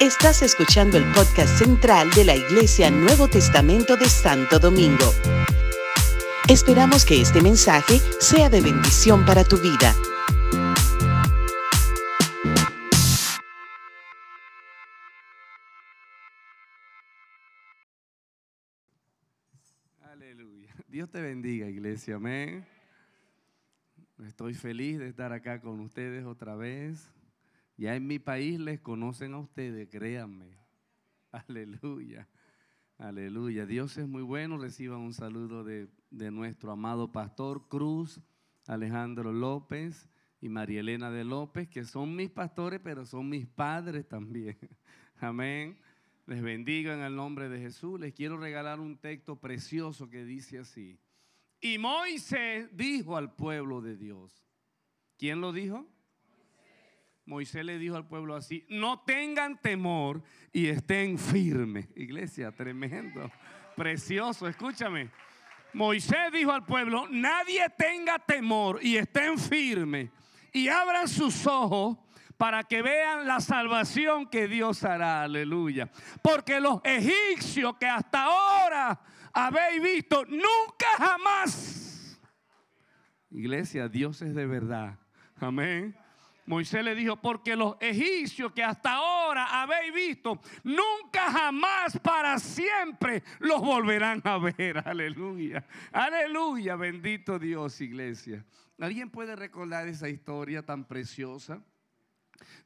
Estás escuchando el podcast central de la Iglesia Nuevo Testamento de Santo Domingo. Esperamos que este mensaje sea de bendición para tu vida. Aleluya. Dios te bendiga, iglesia. Amén. Estoy feliz de estar acá con ustedes otra vez. Ya en mi país les conocen a ustedes, créanme. Aleluya. Aleluya. Dios es muy bueno. Reciban un saludo de, de nuestro amado pastor Cruz, Alejandro López y María Elena de López, que son mis pastores, pero son mis padres también. Amén. Les bendiga en el nombre de Jesús. Les quiero regalar un texto precioso que dice así. Y Moisés dijo al pueblo de Dios. ¿Quién lo dijo? Moisés le dijo al pueblo así, no tengan temor y estén firmes. Iglesia, tremendo, precioso, escúchame. Moisés dijo al pueblo, nadie tenga temor y estén firmes y abran sus ojos para que vean la salvación que Dios hará, aleluya. Porque los egipcios que hasta ahora habéis visto, nunca jamás. Iglesia, Dios es de verdad. Amén. Moisés le dijo, porque los egipcios que hasta ahora habéis visto, nunca jamás para siempre los volverán a ver. Aleluya. Aleluya. Bendito Dios, iglesia. ¿Alguien puede recordar esa historia tan preciosa?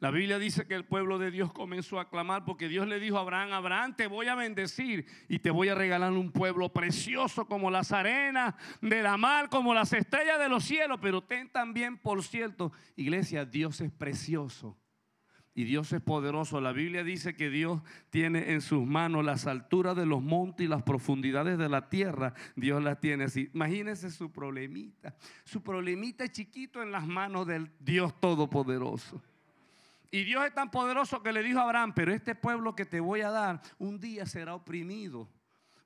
La Biblia dice que el pueblo de Dios comenzó a clamar porque Dios le dijo a Abraham, Abraham, te voy a bendecir y te voy a regalar un pueblo precioso como las arenas de la mar, como las estrellas de los cielos, pero ten también, por cierto, iglesia, Dios es precioso. Y Dios es poderoso. La Biblia dice que Dios tiene en sus manos las alturas de los montes y las profundidades de la tierra. Dios las tiene así. Imagínese su problemita. Su problemita chiquito en las manos del Dios Todopoderoso. Y Dios es tan poderoso que le dijo a Abraham, pero este pueblo que te voy a dar un día será oprimido.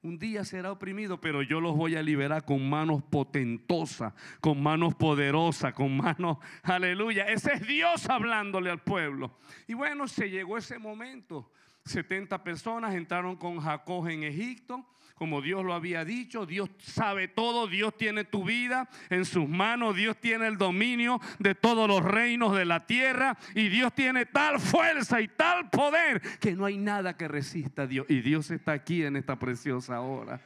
Un día será oprimido, pero yo los voy a liberar con manos potentosas, con manos poderosas, con manos, aleluya. Ese es Dios hablándole al pueblo. Y bueno, se llegó ese momento. 70 personas entraron con Jacob en Egipto como Dios lo había dicho. Dios sabe todo, Dios tiene tu vida en sus manos, Dios tiene el dominio de todos los reinos de la tierra y Dios tiene tal fuerza y tal poder que no hay nada que resista a Dios. Y Dios está aquí en esta preciosa hora.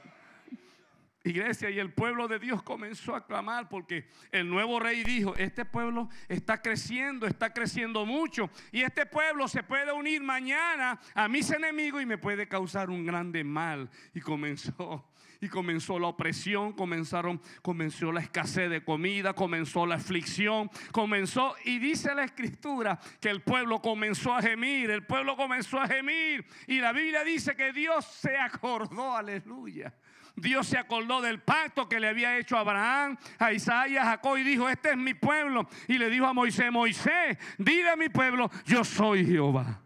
Iglesia, y el pueblo de Dios comenzó a clamar porque el nuevo rey dijo, este pueblo está creciendo, está creciendo mucho, y este pueblo se puede unir mañana a mis enemigos y me puede causar un grande mal. Y comenzó, y comenzó la opresión, comenzaron, comenzó la escasez de comida, comenzó la aflicción, comenzó, y dice la escritura que el pueblo comenzó a gemir, el pueblo comenzó a gemir, y la Biblia dice que Dios se acordó, aleluya Dios se acordó del pacto que le había hecho a Abraham, a Isaías, a Jacob y dijo, este es mi pueblo. Y le dijo a Moisés, Moisés, dile a mi pueblo, yo soy Jehová.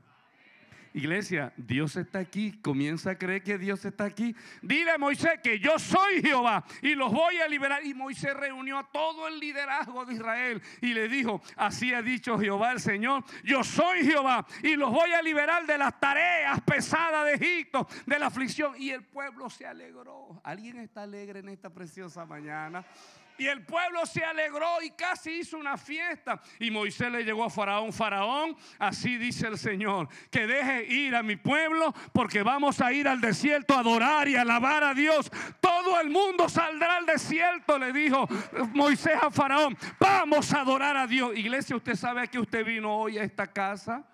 Iglesia, Dios está aquí. Comienza a creer que Dios está aquí. Dile a Moisés que yo soy Jehová y los voy a liberar. Y Moisés reunió a todo el liderazgo de Israel y le dijo, así ha dicho Jehová el Señor, yo soy Jehová y los voy a liberar de las tareas pesadas de Egipto, de la aflicción. Y el pueblo se alegró. ¿Alguien está alegre en esta preciosa mañana? Y el pueblo se alegró y casi hizo una fiesta. Y Moisés le llegó a Faraón, Faraón, así dice el Señor, que deje ir a mi pueblo porque vamos a ir al desierto a adorar y alabar a Dios. Todo el mundo saldrá al desierto, le dijo Moisés a Faraón. Vamos a adorar a Dios. Iglesia, ¿usted sabe que usted vino hoy a esta casa?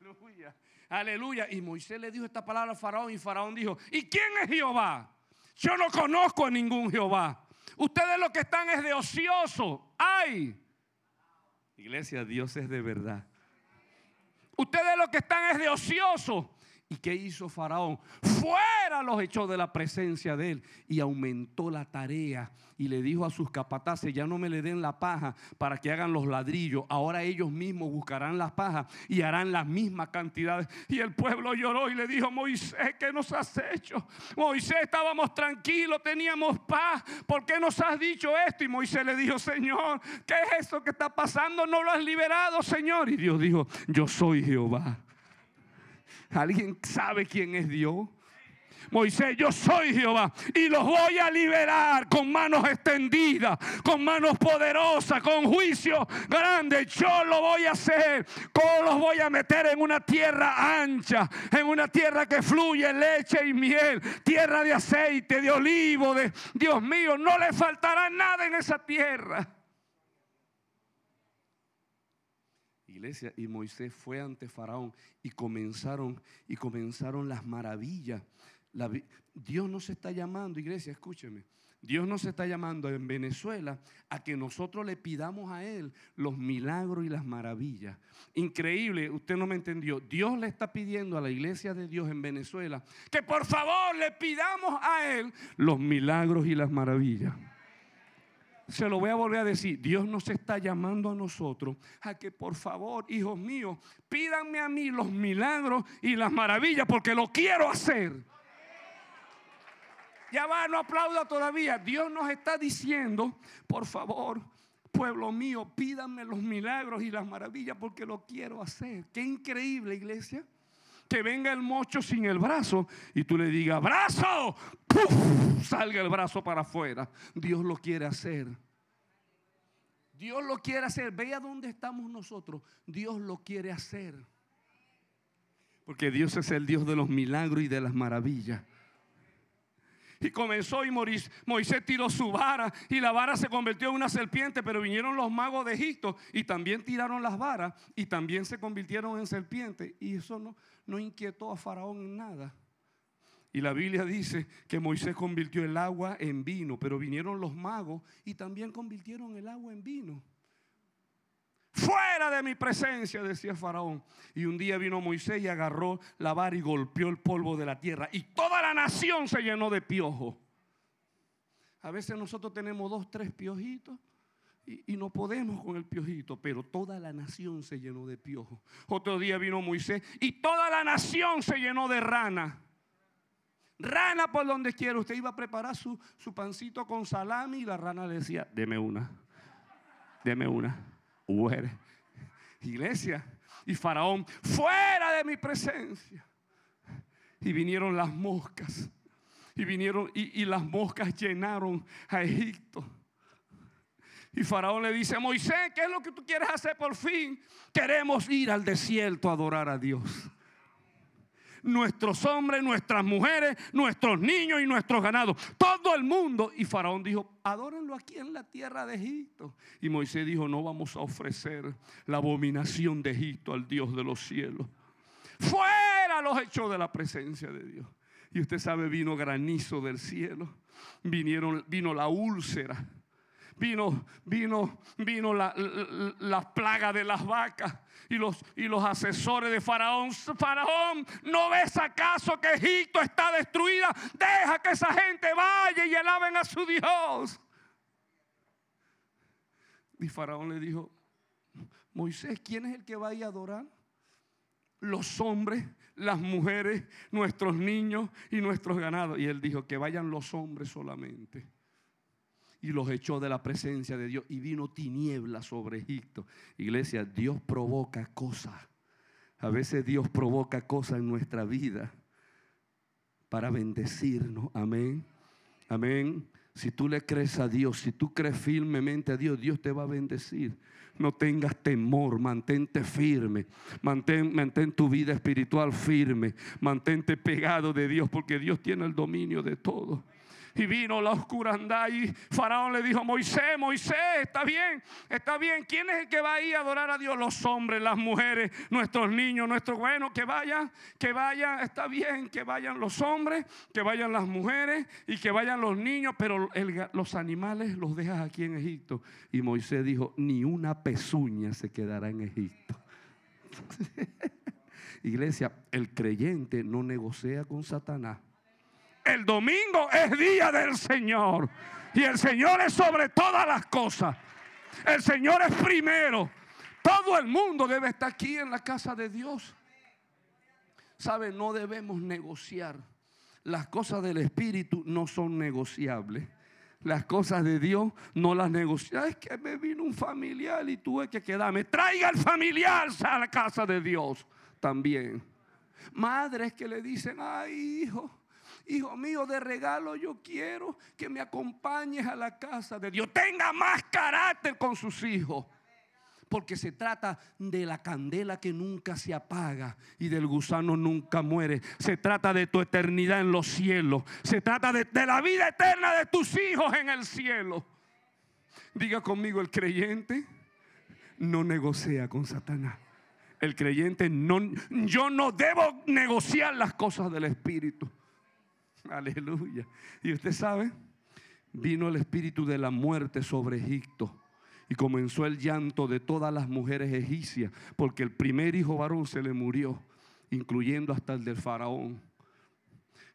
Aleluya. Aleluya. Y Moisés le dijo esta palabra a Faraón y Faraón dijo, ¿y quién es Jehová? Yo no conozco a ningún Jehová. Ustedes lo que están es de ocioso. ¡Ay! Iglesia, Dios es de verdad. Ustedes lo que están es de ocioso. ¿Y qué hizo Faraón? Los echó de la presencia de él y aumentó la tarea y le dijo a sus capataces, ya no me le den la paja para que hagan los ladrillos, ahora ellos mismos buscarán las pajas y harán las mismas cantidades. Y el pueblo lloró y le dijo, Moisés, ¿qué nos has hecho? Moisés, estábamos tranquilos, teníamos paz, ¿por qué nos has dicho esto? Y Moisés le dijo, Señor, ¿qué es eso que está pasando? No lo has liberado, Señor. Y Dios dijo, yo soy Jehová ¿Alguien sabe quién es Dios? Moisés, yo soy Jehová y los voy a liberar con manos extendidas, con manos poderosas, con juicio grande. Yo lo voy a hacer. ¿Cómo los voy a meter en una tierra ancha? En una tierra que fluye leche y miel, tierra de aceite, de olivo, de Dios mío, no le faltará nada en esa tierra. iglesia y Moisés fue ante Faraón y comenzaron y comenzaron las maravillas. Dios nos está llamando, iglesia, escúcheme. Dios nos está llamando en Venezuela a que nosotros le pidamos a Él los milagros y las maravillas. Increíble, usted no me entendió. Dios le está pidiendo a la iglesia de Dios en Venezuela que por favor le pidamos a Él los milagros y las maravillas se lo voy a volver a decir, Dios nos está llamando a nosotros a que por favor, hijos míos, pídanme a mí los milagros y las maravillas porque lo quiero hacer. Ya va, no aplauda todavía. Dios nos está diciendo, por favor, pueblo mío, pídanme los milagros y las maravillas porque lo quiero hacer. Qué increíble, iglesia que venga el mocho sin el brazo y tú le digas, brazo, salga el brazo para afuera. Dios lo quiere hacer. Dios lo quiere hacer. Vea dónde estamos nosotros. Dios lo quiere hacer. Porque Dios es el Dios de los milagros y de las maravillas. Y comenzó y Moisés tiró su vara y la vara se convirtió en una serpiente, pero vinieron los magos de Egipto y también tiraron las varas y también se convirtieron en serpientes. Y eso no, no inquietó a Faraón en nada. Y la Biblia dice que Moisés convirtió el agua en vino, pero vinieron los magos y también convirtieron el agua en vino. Fuera de mi presencia, decía Faraón. Y un día vino Moisés y agarró la vara y golpeó el polvo de la tierra. Y toda la nación se llenó de piojo. A veces nosotros tenemos dos, tres piojitos y, no podemos con el piojito, pero toda la nación se llenó de piojo. Otro día vino Moisés y toda la nación se llenó de rana. Rana por donde quiera. Usted iba a preparar su, su pancito con salami y la rana le decía, deme una, deme una. Iglesia. Y Faraón, fuera de mi presencia. Y vinieron las moscas. Y vinieron y las moscas llenaron a Egipto. Y Faraón le dice, Moisés, ¿qué es lo que tú quieres hacer por fin? Queremos ir al desierto a adorar a Dios. Nuestros hombres, nuestras mujeres, nuestros niños y nuestros ganados. Todo el mundo. Y Faraón dijo, adórenlo aquí en la tierra de Egipto. Y Moisés dijo, no vamos a ofrecer la abominación de Egipto al Dios de los cielos. Fuera los hechos de la presencia de Dios. Y usted sabe, vino granizo del cielo. Vinieron, vino la úlcera vino, vino, vino la, la, plaga de las vacas y los, y los asesores de Faraón. Faraón, ¿no ves acaso que Egipto está destruida? Deja que esa gente vaya y alaben a su Dios. Y Faraón le dijo, Moisés, ¿quién es el que va a adorar? Los hombres, las mujeres, nuestros niños y nuestros ganados. Y él dijo, que vayan los hombres solamente y los echó de la presencia de Dios y vino tiniebla sobre Egipto. Iglesia, Dios provoca cosas. A veces Dios provoca cosas en nuestra vida para bendecirnos. Amén. Amén. Si tú le crees a Dios, si tú crees firmemente a Dios, Dios te va a bendecir. No tengas temor, mantente firme, mantén, mantén tu vida espiritual firme, mantente pegado de Dios, porque Dios tiene el dominio de todo y vino la oscuridad y Faraón le dijo, Moisés, Moisés, está bien, está bien. ¿Quién es el que va a ir a adorar a Dios? Los hombres, las mujeres, nuestros niños, nuestros buenos, que vayan, que vayan, está bien, que vayan los hombres, que vayan las mujeres y que vayan los niños, pero los animales los dejas aquí en Egipto. Y Moisés dijo, ni una pezuña se quedará en Egipto. Iglesia, el creyente no negocia con Satanás. El domingo es día del Señor. Y el Señor es sobre todas las cosas. El Señor es primero. Todo el mundo debe estar aquí en la casa de Dios. ¿Sabe? No debemos negociar. Las cosas del Espíritu no son negociables. Las cosas de Dios no las negociamos. Es que me vino un familiar y tuve que quedarme. Traiga al familiar a la casa de Dios también. Madres que le dicen, ay hijo, hijo mío de regalo, yo quiero que me acompañes a la casa de Dios. Tenga más carácter con sus hijos porque se trata de la candela que nunca se apaga y del gusano nunca muere. Se trata de tu eternidad en los cielos. Se trata de, la vida eterna de tus hijos en el cielo. Diga conmigo, el creyente no negocia con Satanás. El creyente no, yo no debo negociar las cosas del Espíritu. Aleluya. Y usted sabe, vino el espíritu de la muerte sobre Egipto y comenzó el llanto de todas las mujeres egipcias, porque el primer hijo varón se le murió, incluyendo hasta el del faraón.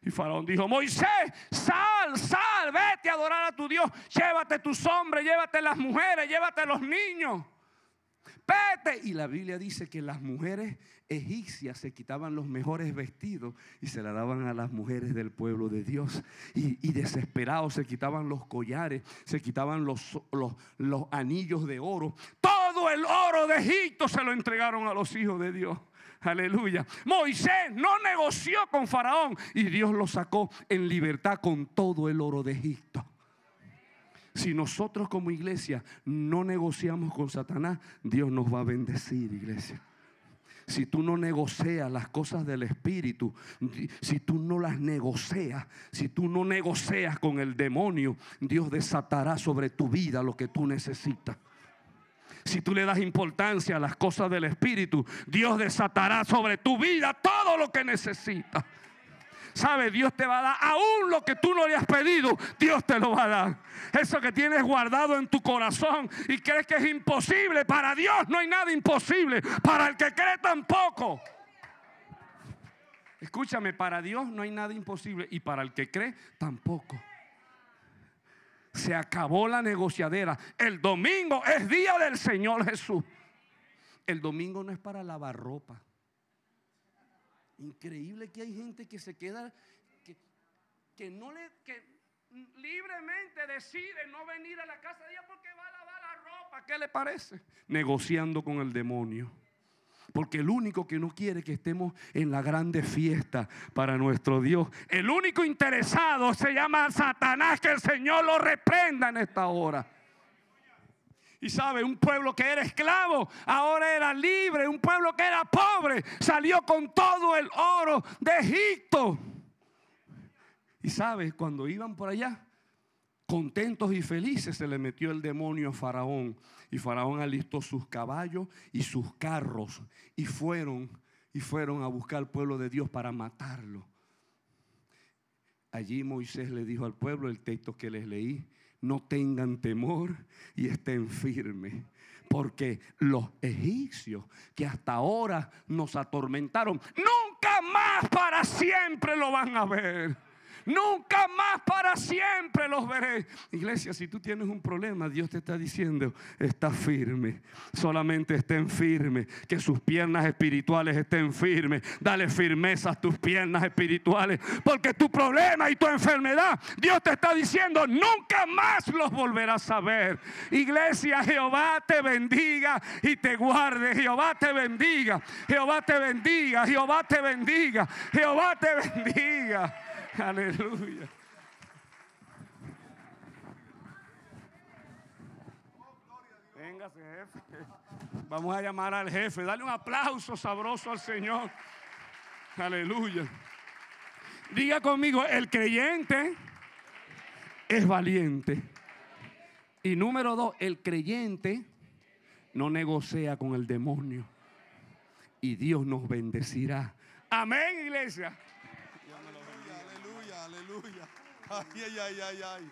Y Faraón dijo, Moisés, sal, sal, vete a adorar a tu Dios, llévate tus hombres, llévate las mujeres, llévate los niños. Y la Biblia dice que las mujeres egipcias se quitaban los mejores vestidos y se la daban a las mujeres del pueblo de Dios. Y, desesperados se quitaban los collares, se quitaban los, los, los anillos de oro. Todo el oro de Egipto se lo entregaron a los hijos de Dios. Aleluya. Moisés no negoció con Faraón y Dios lo sacó en libertad con todo el oro de Egipto. Si nosotros como iglesia no negociamos con Satanás, Dios nos va a bendecir, iglesia si tú no negocias las cosas del Espíritu, si tú no las negocias, si tú no negocias con el demonio, Dios desatará sobre tu vida lo que tú necesitas. Si tú le das importancia a las cosas del Espíritu, Dios desatará sobre tu vida todo lo que necesitas. ¿Sabe? Dios te va a dar aún lo que tú no le has pedido, Dios te lo va a dar. Eso que tienes guardado en tu corazón y crees que es imposible, para Dios no hay nada imposible, para el que cree tampoco. Escúchame, para Dios no hay nada imposible y para el que cree tampoco. Se acabó la negociadera. El domingo es día del Señor Jesús. El domingo no es para lavar ropa. Increíble que hay gente que se queda, que, no le, libremente decide no venir a la casa de Dios porque va a lavar la ropa. ¿Qué le parece? Negociando con el demonio. Porque el único que no quiere que estemos en la grande fiesta para nuestro Dios, el único interesado se llama Satanás, que el Señor lo reprenda en esta hora. Y sabe, un pueblo que era esclavo, ahora era libre. Un pueblo que era pobre, salió con todo el oro de Egipto. Y sabe, cuando iban por allá, contentos y felices, se le metió el demonio a Faraón. Y Faraón alistó sus caballos y sus carros. Y fueron, y fueron a buscar al pueblo de Dios para matarlo. Allí Moisés le dijo al pueblo el texto que les leí no tengan temor y estén firmes. Porque los egipcios que hasta ahora nos atormentaron, nunca más para siempre lo van a ver. Nunca más para siempre los veré. Iglesia, si tú tienes un problema, Dios te está diciendo, está firme. Solamente estén firmes. Que sus piernas espirituales estén firmes. Dale firmeza a tus piernas espirituales. Porque tu problema y tu enfermedad, Dios te está diciendo, nunca más los volverás a ver. Iglesia, Jehová te bendiga y te guarde. Jehová te bendiga. Jehová te bendiga. Jehová te bendiga. Jehová te bendiga. Aleluya. Véngase, jefe. Vamos a llamar al jefe. Dale un aplauso sabroso al Señor. Aleluya. Diga conmigo, el creyente es valiente. Y número dos, el creyente no negocia con el demonio. Y Dios nos bendecirá. Amén, iglesia. Aleluya. Ay, ay, ay, ay, ay.